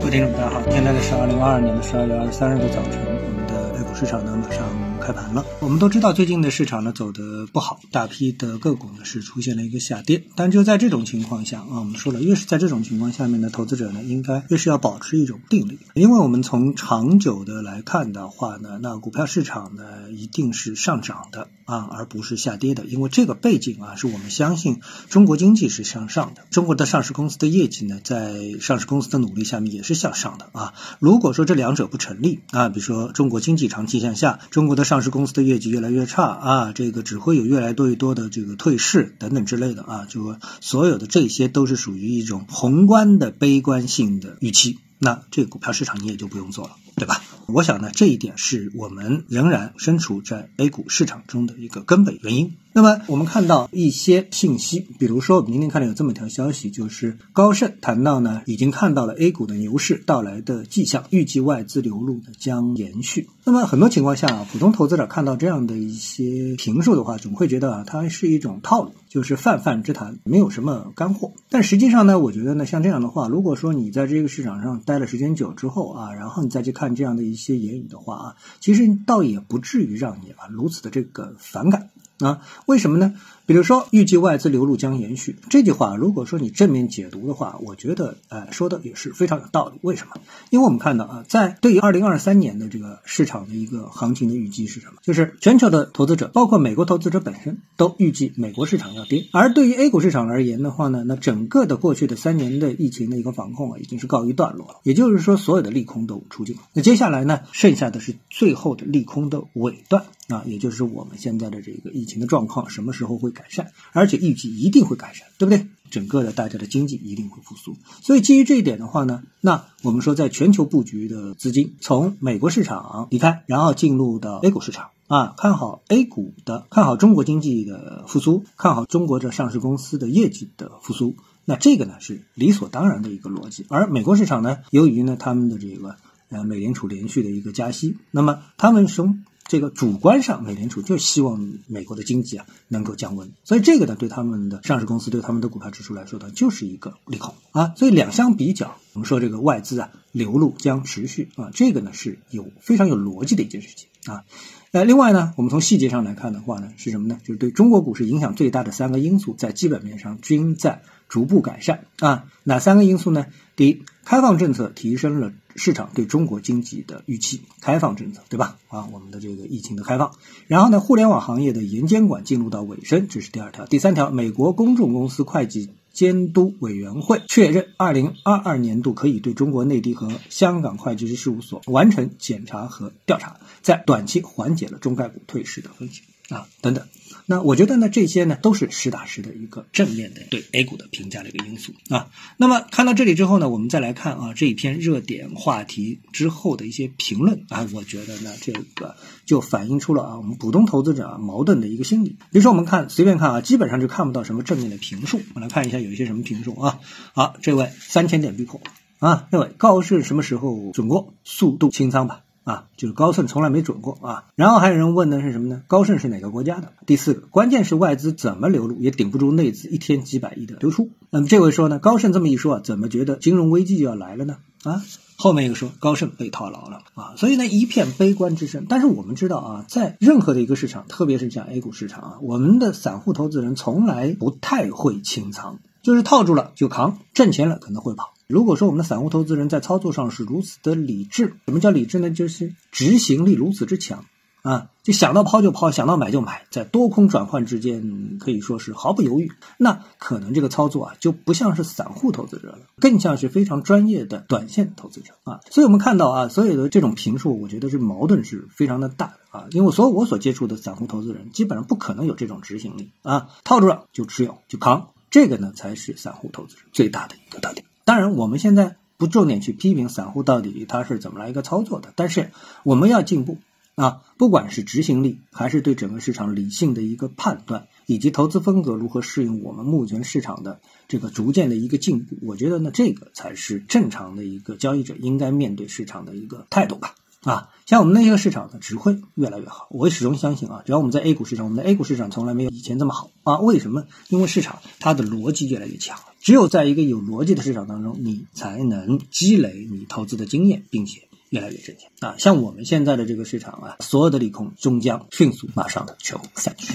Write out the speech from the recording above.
各位听众，大家好，现在呢是二零二二年的十二月二十三日的早晨，我们的 A 股市场呢马上开盘了。我们都知道，最近的市场呢走得不好，大批的个股呢是出现了一个下跌。但就在这种情况下啊，我们说了，越是在这种情况下面呢，投资者呢应该越是要保持一种定力，因为我们从长久的来看的话呢，那股票市场呢一定是上涨的啊，而不是下跌的，因为这个背景啊是我们相信中国经济是向上的，中国的上市公司的业绩呢在上市公司的努力下面也是向上的啊。如果说这两者不成立啊，比如说中国经济长期向下，中国的上市公司的业绩越来越差啊，这个只会有越来越多的这个退市等等之类的啊，就所有的这些都是属于一种宏观的悲观性的预期，那这个股票市场你也就不用做了，对吧？我想呢，这一点是我们仍然身处在 A 股市场中的一个根本原因。那么我们看到一些信息，比如说我们今天看到有这么一条消息，就是高盛谈到呢，已经看到了 A 股的牛市到来的迹象，预计外资流入将延续。那么很多情况下啊，普通投资者看到这样的一些评述的话，总会觉得啊，它是一种套路，就是泛泛之谈，没有什么干货。但实际上呢，我觉得呢，像这样的话，如果说你在这个市场上待了时间久之后啊，然后你再去看这样的一些言语的话啊，其实倒也不至于让你啊如此的这个反感。啊，为什么呢？比如说，预计外资流入将延续这句话，如果说你正面解读的话，我觉得，呃，说的也是非常有道理。为什么？因为我们看到啊，在对于二零二三年的这个市场的一个行情的预计是什么？就是全球的投资者，包括美国投资者本身，都预计美国市场要跌。而对于 A 股市场而言的话呢，那整个的过去的三年的疫情的一个防控啊，已经是告一段落了。也就是说，所有的利空都出尽了。那接下来呢，剩下的是最后的利空的尾段。啊，也就是我们现在的这个疫情的状况什么时候会改善？而且预计一定会改善，对不对？整个的大家的经济一定会复苏。所以基于这一点的话呢，那我们说在全球布局的资金从美国市场离开，然后进入到 A 股市场啊，看好 A 股的，看好中国经济的复苏，看好中国的上市公司的业绩的复苏。那这个呢是理所当然的一个逻辑。而美国市场呢，由于呢他们的这个呃美联储连续的一个加息，那么他们从这个主观上，美联储就希望美国的经济啊能够降温，所以这个呢，对他们的上市公司、对他们的股票指数来说呢，就是一个利空啊。所以两相比较，我们说这个外资啊流入将持续啊，这个呢是有非常有逻辑的一件事情啊。呃，另外呢，我们从细节上来看的话呢，是什么呢？就是对中国股市影响最大的三个因素，在基本面上均在逐步改善啊。哪三个因素呢？第一，开放政策提升了。市场对中国经济的预期，开放政策，对吧？啊，我们的这个疫情的开放，然后呢，互联网行业的严监管进入到尾声，这是第二条。第三条，美国公众公司会计监督委员会确认，二零二二年度可以对中国内地和香港会计师事务所完成检查和调查，在短期缓解了中概股退市的风险啊，等等。那我觉得呢，这些呢都是实打实的一个正面的对 A 股的评价的一个因素啊。那么看到这里之后呢，我们再来看啊这一篇热点话题之后的一些评论啊，我觉得呢这个就反映出了啊我们普通投资者啊矛盾的一个心理。比如说我们看随便看啊，基本上就看不到什么正面的评述。我们来看一下有一些什么评述啊。好，这位三千点必破啊，这位高盛什么时候准过？速度清仓吧。啊，就是高盛从来没准过啊。然后还有人问的是什么呢？高盛是哪个国家的？第四个，关键是外资怎么流入也顶不住内资一天几百亿的流出。那么这位说呢，高盛这么一说啊，怎么觉得金融危机就要来了呢？啊，后面又说高盛被套牢了啊，所以呢一片悲观之声。但是我们知道啊，在任何的一个市场，特别是像 A 股市场啊，我们的散户投资人从来不太会清仓，就是套住了就扛，挣钱了可能会跑。如果说我们的散户投资人在操作上是如此的理智，什么叫理智呢？就是执行力如此之强啊，就想到抛就抛，想到买就买，在多空转换之间可以说是毫不犹豫。那可能这个操作啊，就不像是散户投资者了，更像是非常专业的短线投资者啊。所以我们看到啊，所有的这种评述，我觉得是矛盾是非常的大的啊。因为所有我所接触的散户投资人，基本上不可能有这种执行力啊，套住了就持有就扛，这个呢才是散户投资人最大的一个特点。当然，我们现在不重点去批评散户到底他是怎么来一个操作的，但是我们要进步啊！不管是执行力，还是对整个市场理性的一个判断，以及投资风格如何适应我们目前市场的这个逐渐的一个进步，我觉得呢，这个才是正常的一个交易者应该面对市场的一个态度吧。啊。像我们那些个市场呢，只会越来越好。我始终相信啊，只要我们在 A 股市场，我们的 A 股市场从来没有以前这么好啊。为什么？因为市场它的逻辑越来越强。只有在一个有逻辑的市场当中，你才能积累你投资的经验，并且越来越挣钱啊。像我们现在的这个市场啊，所有的利空终将迅速马上的全部散去。